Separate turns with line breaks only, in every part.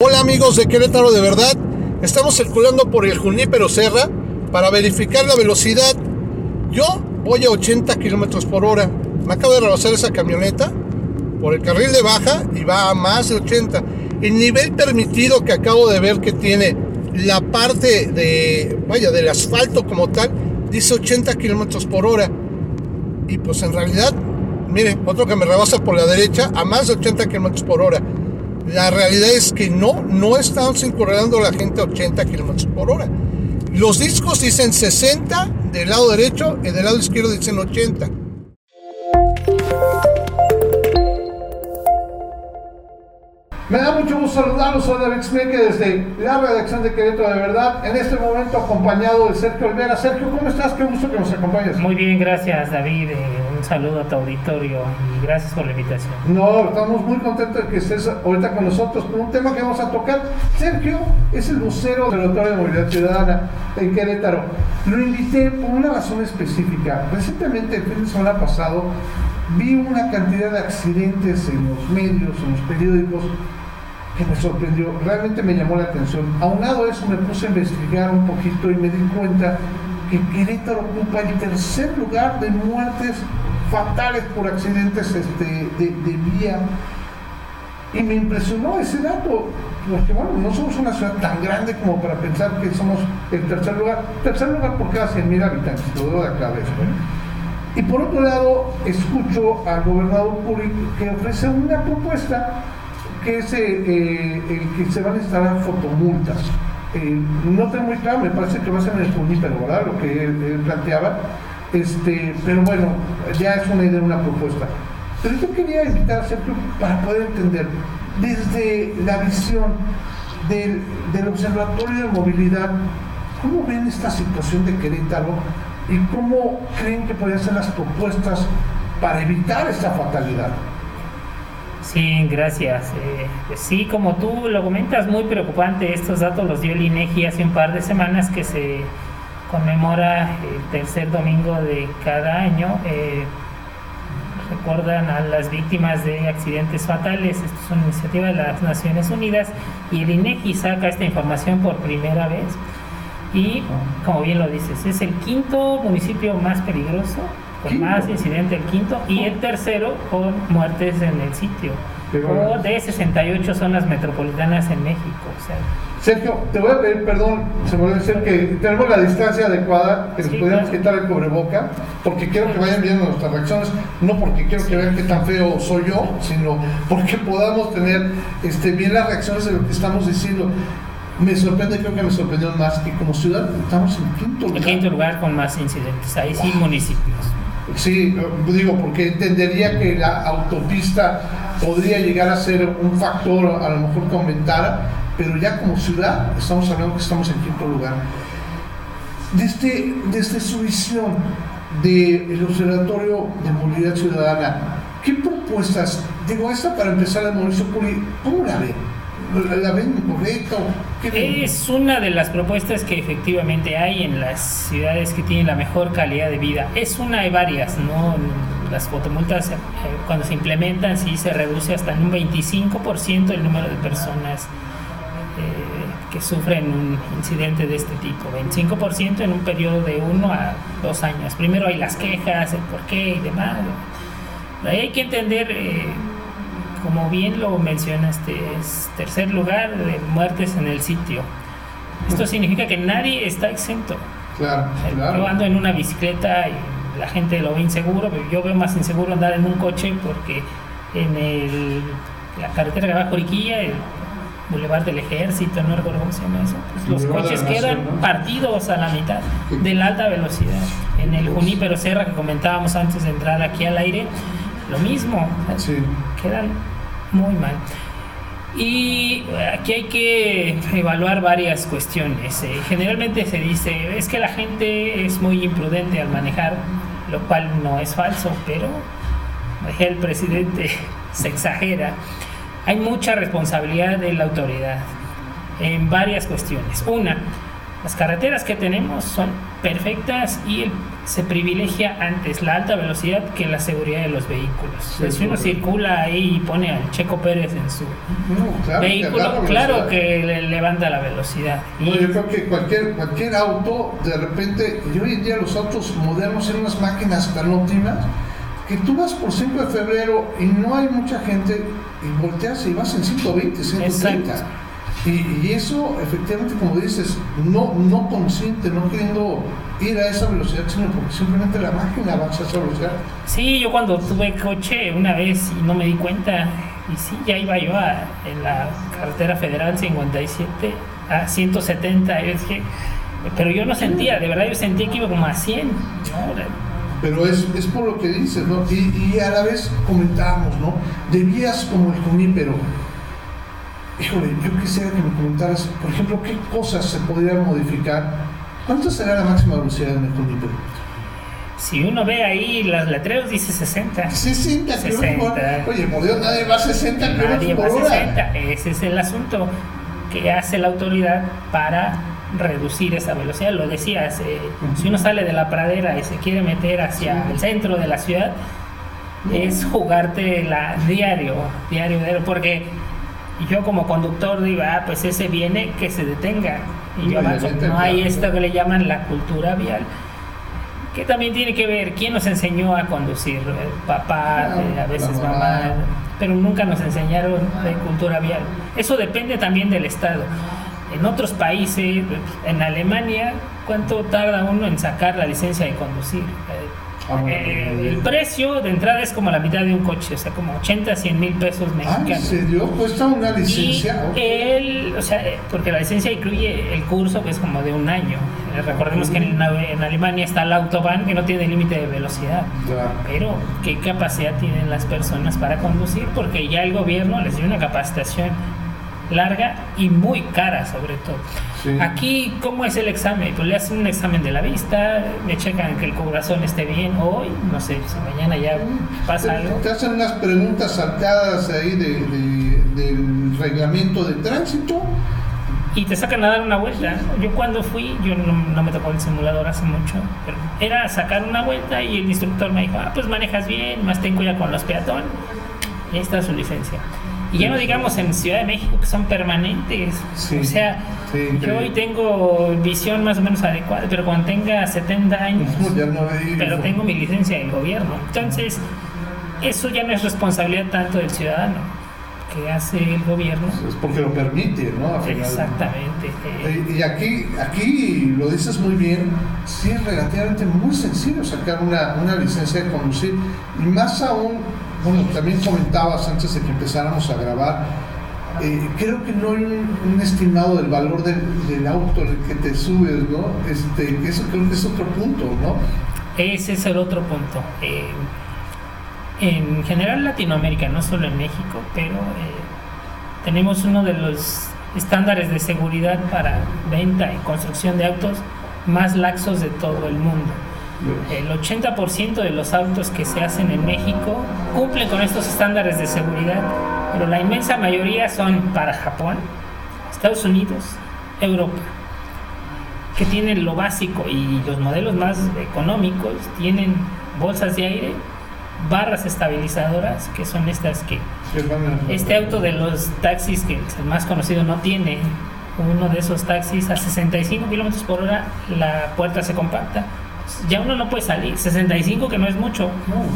Hola amigos de Querétaro de verdad, estamos circulando por el Junípero Serra para verificar la velocidad. Yo voy a 80 kilómetros por hora. Me acabo de rebasar esa camioneta por el carril de baja y va a más de 80. El nivel permitido que acabo de ver que tiene la parte de, vaya, del asfalto como tal, dice 80 kilómetros por hora. Y pues en realidad, miren, otro que me rebasa por la derecha a más de 80 kilómetros por hora. La realidad es que no, no estamos incorporando la gente a 80 kilómetros por hora. Los discos dicen 60 del lado derecho y del lado izquierdo dicen 80. Me da mucho gusto saludarlos, soy David Smeke desde la redacción de Querétaro de Verdad, en este momento acompañado de Sergio Olvera. Sergio, ¿cómo estás? Qué gusto que nos acompañes.
Muy bien, gracias David, eh, un saludo a tu auditorio y gracias por la invitación.
No, estamos muy contentos de que estés ahorita con nosotros con un tema que vamos a tocar. Sergio es el vocero del Observatorio de Movilidad Ciudadana en Querétaro. Lo invité por una razón específica. Recientemente, el fin de semana pasado, vi una cantidad de accidentes en los medios, en los periódicos, que me sorprendió, realmente me llamó la atención. Aunado a eso me puse a investigar un poquito y me di cuenta que Querétaro ocupa el tercer lugar de muertes fatales por accidentes este, de, vía. Y me impresionó ese dato, porque bueno, no somos una ciudad tan grande como para pensar que somos el tercer lugar, tercer lugar por cada 100.000 habitantes, lo digo de cabeza. Y por otro lado, escucho al gobernador Puri que ofrece una propuesta que es eh, eh, el que se van a instalar fotomultas. Eh, no tengo muy claro, me parece que va a ser en el Junípero, ¿verdad? Lo que él, planteaba. Este, pero bueno, ya es una idea, una propuesta. Pero yo quería invitar a Sergio para poder entender desde la visión del, del Observatorio de Movilidad, ¿cómo ven esta situación de Querétaro y cómo creen que podrían ser las propuestas para evitar esta fatalidad?
Sí, gracias. Eh, sí, como tú lo comentas, muy preocupante. Estos datos los dio el INEGI hace un par de semanas que se conmemora el tercer domingo de cada año. Eh, recuerdan a las víctimas de accidentes fatales. Esto es una iniciativa de las Naciones Unidas y el INEGI saca esta información por primera vez. Y como bien lo dices, es el quinto municipio más peligroso con más incidente el quinto y el tercero con muertes en el sitio. O de 68 zonas metropolitanas en México. O sea,
Sergio, te voy a pedir perdón, se me olvidó decir que tenemos la distancia adecuada, que nos podríamos
claro.
quitar el cubreboca, porque quiero que vayan viendo nuestras reacciones, no porque quiero que vean qué tan feo soy yo, sino porque podamos tener este, bien las reacciones de lo que estamos diciendo. Me sorprende, creo que me sorprendió más que como ciudad estamos en quinto
el
lugar.
quinto lugar con más incidentes. Ahí sí, municipios.
Sí, digo, porque entendería que la autopista podría llegar a ser un factor a lo mejor que aumentara, pero ya como ciudad estamos hablando que estamos en quinto lugar. Desde, desde su visión del Observatorio de Movilidad Ciudadana, ¿qué propuestas, digo, esta para empezar de Mauricio Puri, ¿cómo la ven? ¿La, ven?
Es una de las propuestas que efectivamente hay en las ciudades que tienen la mejor calidad de vida. Es una de varias, ¿no? Las fotomultas, eh, cuando se implementan, sí se reduce hasta en un 25% el número de personas eh, que sufren un incidente de este tipo. 25% en un periodo de uno a dos años. Primero hay las quejas, el por qué y demás. Ahí hay que entender. eh, como bien lo mencionaste, es tercer lugar de muertes en el sitio. Esto significa que nadie está exento.
Claro,
Yo
claro.
ando en una bicicleta y la gente lo ve inseguro, pero yo veo más inseguro andar en un coche porque en el, la carretera que va a Joriquilla, el Boulevard del Ejército, no recuerdo cómo se llama eso, pues los coches quedan partidos a la mitad de la alta velocidad. En el Junípero Serra que comentábamos antes de entrar aquí al aire, lo mismo.
Sí.
quedan muy mal. Y aquí hay que evaluar varias cuestiones. Eh, generalmente se dice, es que la gente es muy imprudente al manejar, lo cual no es falso, pero el presidente, se exagera. Hay mucha responsabilidad de la autoridad en varias cuestiones. Una, Las carreteras que tenemos son perfectas y se privilegia antes la alta velocidad que la seguridad de los vehículos. si uno circula ahí y pone al Checo Pérez en su vehículo, claro que le levanta la velocidad.
No, yo creo que cualquier, cualquier auto, de repente, y hoy en día los autos modernos son unas máquinas tan óptimas que tú vas por 5 de febrero y no hay mucha gente y volteas y vas en 120, 130. Y, eso, efectivamente, como dices, no, no consciente, no queriendo ir a esa velocidad, sino porque simplemente la máquina avanza a esa velocidad.
Sí, yo cuando tuve coche una vez y no me di cuenta, y sí, ya iba yo a, en la carretera federal 57 a 170, y dije, pero yo no sentía, de verdad yo sentía que iba como a 100.
Pero es, es por lo que dices, ¿no? Y, y a la vez comentábamos, ¿no? Debías como el pero híjole, yo quisiera que me comentaras, por ejemplo, qué cosas se podrían modificar. ¿Cuánto será la máxima velocidad en el Junípero?
Si uno ve ahí las letreros dice 60.
60, 60. Oye, por Dios, nadie va a 60 nadie va a 60.
Ese es el asunto que hace la autoridad para reducir esa velocidad. Lo decías, eh, si uno sale de la pradera y se quiere meter hacia el centro de la ciudad, es jugarte la diario, diario, diario, porque y yo como conductor digo, ah, pues ese viene, que se detenga. Y yo avanzo. No hay esto que le llaman la cultura vial, que también tiene que ver quién nos enseñó a conducir, papá, eh, a veces mamá, pero nunca nos enseñaron de cultura vial. Eso depende también del Estado. En otros países, en Alemania, ¿cuánto tarda uno en sacar la licencia de conducir? Ah, eh, el precio de entrada es como la mitad de un coche, o sea, como 80, 100 mil pesos mexicanos. ¿En
serio? ¿Cuesta una licencia?
Y o sea, porque la licencia incluye el curso que es como de un año. Eh, recordemos que en, en, Alemania está el Autobahn que no tiene límite de velocidad. Pero, ¿qué capacidad tienen las personas para conducir? Porque ya el gobierno les dio una capacitación larga y muy cara sobre todo. Aquí, ¿cómo es el examen? Pues le hacen un examen de la vista, me checan que el corazón esté bien hoy, no sé si mañana ya pasa algo.
Te hacen unas preguntas saltadas ahí de, del reglamento de tránsito.
Y te sacan a dar una vuelta. Yo cuando fui, yo no, me tocó el simulador hace mucho, pero era sacar una vuelta y el instructor me dijo, ah, pues manejas bien, más ten cuidado con los peatones. Y ahí está su licencia. Y ya no digamos en Ciudad de México que son permanentes. o sea, yo hoy tengo visión más o menos adecuada, pero cuando tenga 70 años, pero tengo mi licencia del gobierno. Entonces, eso ya no es responsabilidad tanto del ciudadano que hace el gobierno.
Es porque lo permite, ¿no?
Exactamente.
Y aquí, aquí lo dices muy bien, sí es relativamente muy sencillo sacar una, una licencia de conducir, y más aún bueno, también comentabas antes de que empezáramos a grabar, eh, creo que no hay un, estimado del valor del, auto en el que te subes, ¿no? Este, eso creo que es otro punto, ¿no?
Ese es el otro punto. Eh, en general Latinoamérica, no solo en México, pero eh, tenemos uno de los estándares de seguridad para venta y construcción de autos más laxos de todo el mundo. El 80% de los autos que se hacen en México cumplen con estos estándares de seguridad, pero la inmensa mayoría son para Japón, Estados Unidos, Europa, que tienen lo básico y los modelos más económicos tienen bolsas de aire, barras estabilizadoras, que son estas que este auto de los taxis que es el más conocido no tiene uno de esos taxis a 65 kilómetros por hora la puerta se compacta ya uno no puede salir. 65 que no es mucho.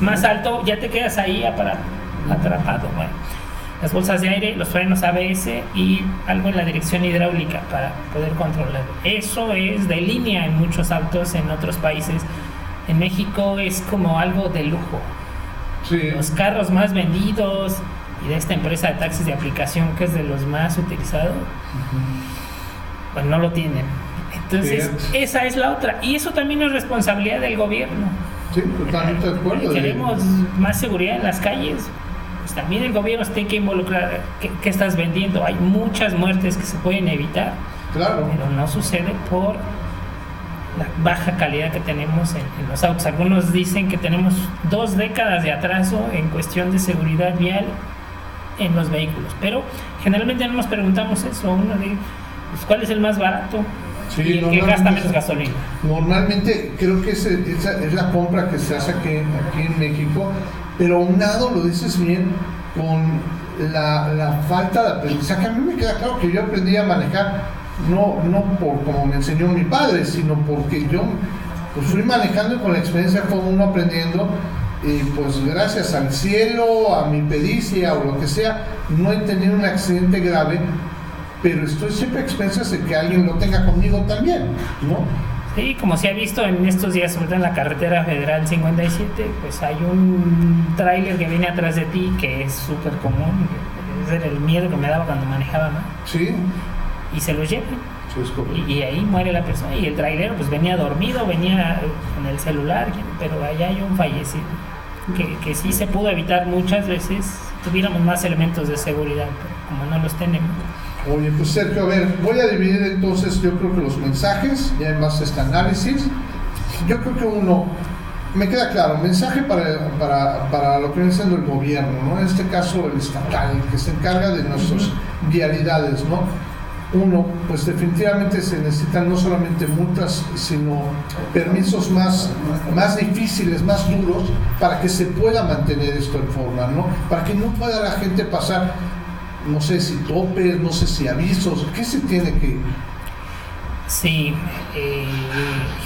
Más alto ya te quedas ahí atrapado. Bueno, las bolsas de aire, los frenos ABS y algo en la dirección hidráulica para poder controlar. Eso es de línea en muchos autos en otros países. En México es como algo de lujo. Los carros más vendidos y de esta empresa de taxis de aplicación que es de los más utilizados, pues no lo tienen. Entonces, esa es la otra. Y eso también es responsabilidad del gobierno.
Sí, totalmente de acuerdo.
Queremos más seguridad en las calles. Pues también el gobierno tiene que involucrar qué, estás vendiendo. Hay muchas muertes que se pueden evitar.
Claro.
Pero no sucede por la baja calidad que tenemos en, en, los autos. Algunos dicen que tenemos dos décadas de atraso en cuestión de seguridad vial en los vehículos. Pero generalmente no nos preguntamos eso. Uno de, pues, ¿cuál es el más barato? Y el que gasta menos gasolina.
Normalmente creo que esa es la compra que se hace aquí, aquí en México, pero aunado, lo dices bien, con la, la, falta de aprendizaje. A mí me queda claro que yo aprendí a manejar, no, no por como me enseñó mi padre, sino porque yo pues, fui manejando y con la experiencia fue uno aprendiendo. Y pues gracias al cielo, a mi pericia o lo que sea, no he tenido un accidente grave, pero estoy siempre a expensas de que alguien lo tenga conmigo también, ¿no?
Sí, como se ha visto en estos días, sobre todo en la carretera federal 57, pues hay un tráiler que viene atrás de ti que es súper común. Ese era el miedo que me daba cuando manejaba, ¿no?
Sí.
Y se lo llevan. y, y, ahí muere la persona. Y el tráiler pues venía dormido, venía con el celular, pero allá hay un fallecido. Que, que sí se pudo evitar muchas veces tuviéramos más elementos de seguridad, pero como no los tenemos.
Oye, pues Sergio, a ver, voy a dividir entonces yo creo que los mensajes, ya en base a este análisis. Yo creo que uno, me queda claro, mensaje para, para, para lo que viene siendo el gobierno, ¿no? En este caso el estatal, el que se encarga de nuestras vialidades, ¿no? Uno, pues definitivamente se necesitan no solamente multas, sino permisos más, más difíciles, más duros, para que se pueda mantener esto en forma, ¿no? Para que no pueda la gente pasar no sé si topes, no sé si avisos, ¿qué se tiene que...?
Sí, eh,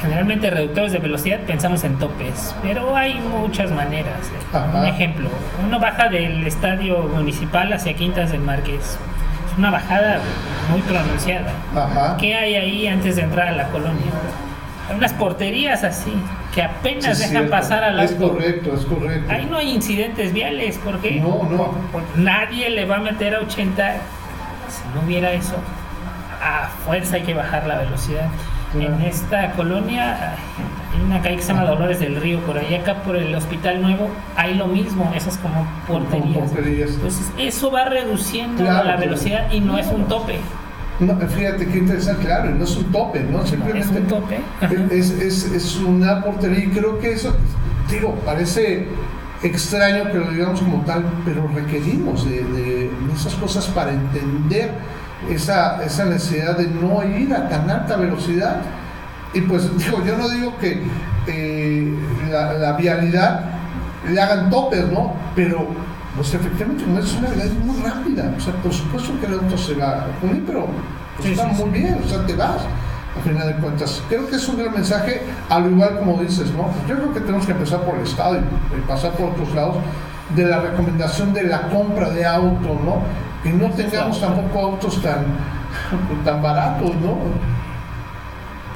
generalmente reductores de velocidad pensamos en topes, pero hay muchas maneras. Un ejemplo, uno baja del estadio municipal hacia Quintas del Marqués. Es una bajada muy pronunciada. ¿Qué hay ahí antes de entrar a la colonia? Unas porterías así que apenas dejan pasar a
las. Es correcto, es correcto.
Ahí no hay incidentes viales porque
no, no.
nadie le va a meter a 80. Si no hubiera eso, a fuerza hay que bajar la velocidad. En esta colonia hay una calle que se llama Dolores del Río, por ahí acá por el Hospital Nuevo, hay lo mismo, esas como porterías. Entonces, eso va reduciendo la velocidad y no es un tope.
No, fíjate qué interesante, claro, no es un tope, ¿no?
Simplemente es un tope.
Es, es, es, una portería y creo que eso, digo, parece extraño que lo digamos como tal, pero requerimos de, de esas cosas para entender esa, esa necesidad de no ir a tan alta velocidad. Y pues digo, yo no digo que eh, la, la, vialidad le hagan topes, ¿no? Pero pues efectivamente no es una vialidad muy rápida. O sea, por supuesto que el auto se va a unir, pero pues, está muy bien, o sea, te vas a final de cuentas. Creo que es un gran mensaje, al igual como dices, ¿no? Yo creo que tenemos que empezar por el Estado y, pasar por otros lados de la recomendación de la compra de auto, ¿no? Que no tengamos tampoco autos tan, tan baratos, ¿no?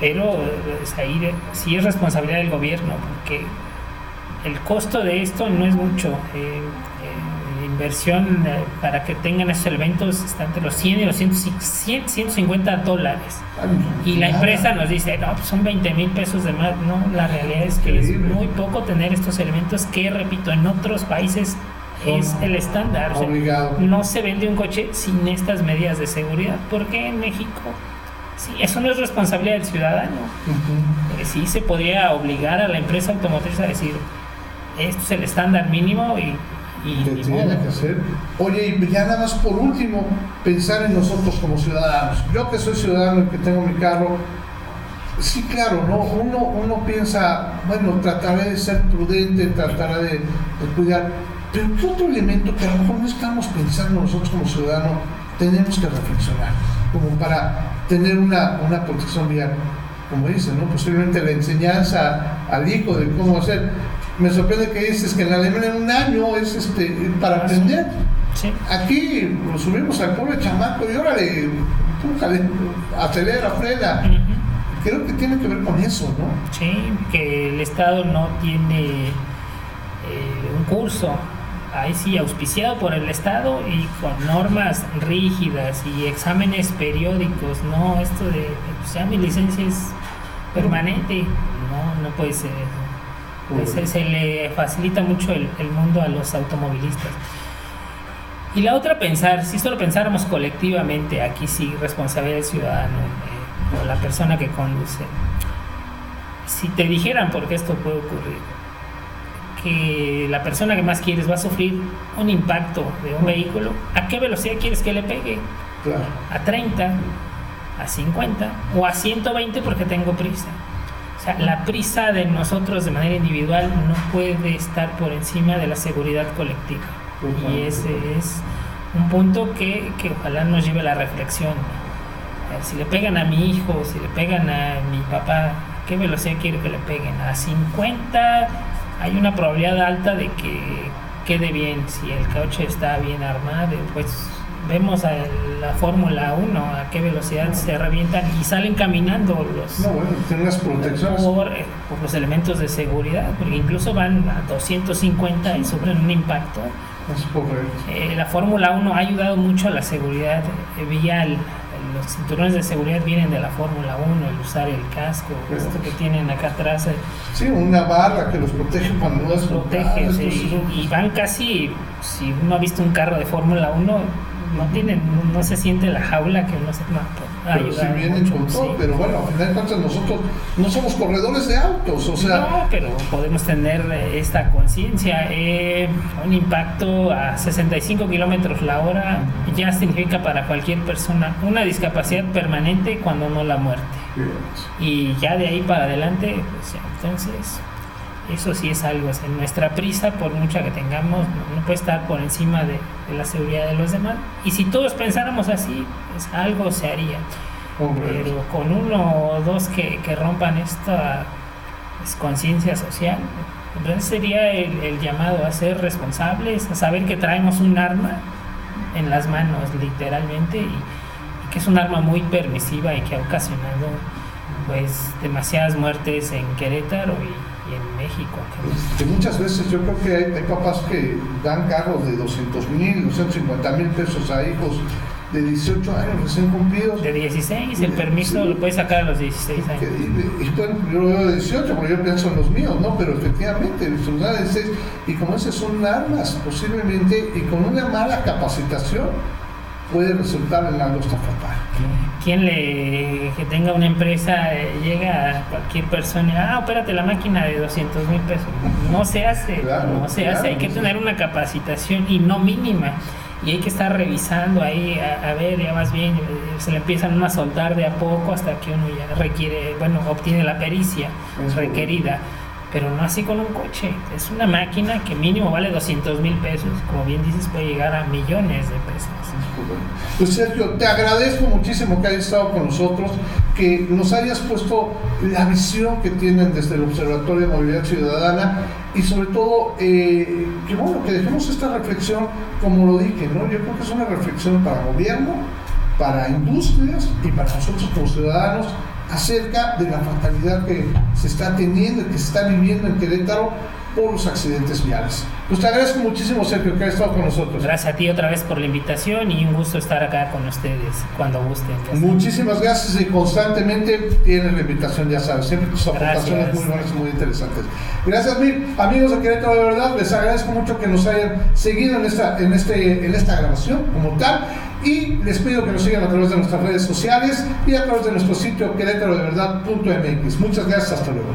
Pero es ahí, sí es responsabilidad del gobierno, porque el costo de esto no es mucho. Eh, inversión eh, para que tengan esos elementos está entre los 100 y los 150 dólares. Y la empresa nos dice, no, pues son 20 mil pesos de más. No, la realidad es que es muy poco tener estos elementos que, repito, en otros países es el estándar. no se vende un coche sin estas medidas de seguridad, porque en México sí, eso no es responsabilidad del ciudadano. Eh, sí se podría obligar a la empresa automotriz a decir, esto es el estándar mínimo y
que tiene que hacer. Oye, y ya nada más por último, pensar en nosotros como ciudadanos. Yo que soy ciudadano y que tengo mi carro, sí, claro, ¿no? Uno, uno piensa, bueno, trataré de ser prudente, trataré de, cuidar, pero ¿qué otro elemento que a lo mejor no estamos pensando nosotros como ciudadanos tenemos que reflexionar? Como para tener una, una protección vial como dicen, ¿no? posiblemente la enseñanza al hijo de cómo hacer me sorprende que dices que en Alemania en un año es este para aprender. Aquí lo subimos al pobre chamaco y órale, pújale, acelera, frena. Creo que tiene que ver con eso, ¿no?
Sí, que el Estado no tiene eh, un curso. Ahí sí auspiciado por el Estado y con normas rígidas y exámenes periódicos, no esto de, pues ya mi licencia es permanente, no, no puede ser se, le facilita mucho el, mundo a los automovilistas. Y la otra, pensar, si solo pensáramos colectivamente, aquí sí, responsabilidad del ciudadano eh, o la persona que conduce. Si te dijeran por qué esto puede ocurrir, que la persona que más quieres va a sufrir un impacto de un vehículo, ¿a qué velocidad quieres que le pegue? ¿A 30? a 50 o a 120 porque tengo prisa. O sea, la prisa de nosotros de manera individual no puede estar por encima de la seguridad colectiva. Y ese es un punto que, que ojalá nos lleve a la reflexión. Si le pegan a mi hijo, si le pegan a mi papá, ¿qué velocidad quiero que le peguen? A 50 hay una probabilidad alta de que quede bien. Si el coche está bien armado, pues vemos a la Fórmula 1 a qué velocidad se revientan y salen caminando los
no, bueno, protecciones
por, eh, por, los elementos de seguridad porque incluso van a 250 y sufren un impacto
es
eh, la Fórmula 1 ha ayudado mucho a la seguridad vial los cinturones de seguridad vienen de la Fórmula 1, el usar el casco, esto que tienen acá atrás. Eh.
Sí, una barra que los protege cuando
los protege, y, van casi, si uno ha visto un carro de Fórmula 1, no tienen, no, se siente la jaula que uno se
pero si vienen con todo, pero bueno, al final de cuentas nosotros no somos corredores de autos, o sea...
No, pero podemos tener esta conciencia. Eh, un impacto a 65 kilómetros la hora ya significa para cualquier persona una discapacidad permanente cuando no la muerte. Y ya de ahí para adelante, pues entonces eso sí es algo, en nuestra prisa, por mucha que tengamos, no, puede estar por encima de, la seguridad de los demás. Y si todos pensáramos así, pues algo se haría. Pero con uno o dos que, rompan esta pues, conciencia social, entonces sería el, llamado a ser responsables, a saber que traemos un arma en las manos, literalmente, y, y que es un arma muy permisiva y que ha ocasionado pues demasiadas muertes en Querétaro y y en México.
Que muchas veces yo creo que hay, papás que dan carros de 200 mil, 250 mil pesos a hijos de 18 años recién cumplidos.
De 16, el permiso lo puedes sacar a los 16 años.
Y, yo lo veo de 18 porque yo pienso en los míos, ¿no? Pero efectivamente, son de 16 y como esas son armas posiblemente y con una mala capacitación puede resultar en algo fatal.
Quien le que tenga una empresa eh, llega a cualquier persona, ah, opérate la máquina de 200 mil pesos. No se hace, no se hace. Hay que tener una capacitación y no mínima. Y hay que estar revisando ahí, a, ver, ya más bien, eh, se le empiezan a soltar de a poco hasta que uno ya requiere, bueno, obtiene la pericia requerida pero no así con un coche. Es una máquina que mínimo vale 200 mil pesos, como bien dices, puede llegar a millones de pesos.
Pues Sergio, te agradezco muchísimo que hayas estado con nosotros, que nos hayas puesto la visión que tienen desde el Observatorio de Movilidad Ciudadana y sobre todo eh, que bueno, que dejemos esta reflexión como lo dije, ¿no? Yo creo que es una reflexión para gobierno, para industrias y para nosotros como ciudadanos acerca de la fatalidad que se está teniendo y que se está viviendo en Querétaro por los accidentes viales. Pues te agradezco muchísimo, Sergio, que hayas estado con nosotros.
Gracias a ti otra vez por la invitación y un gusto estar acá con ustedes cuando gusten.
Muchísimas gracias y constantemente tienen la invitación, ya sabes, siempre tus aportaciones muy buenas y muy interesantes. Gracias mil, amigos de Querétaro, de verdad, les agradezco mucho que nos hayan seguido en esta, en este, en esta grabación como tal y les pido que nos sigan a través de nuestras redes sociales y a través de nuestro sitio querétarodeverdad.mx. Muchas gracias, hasta luego.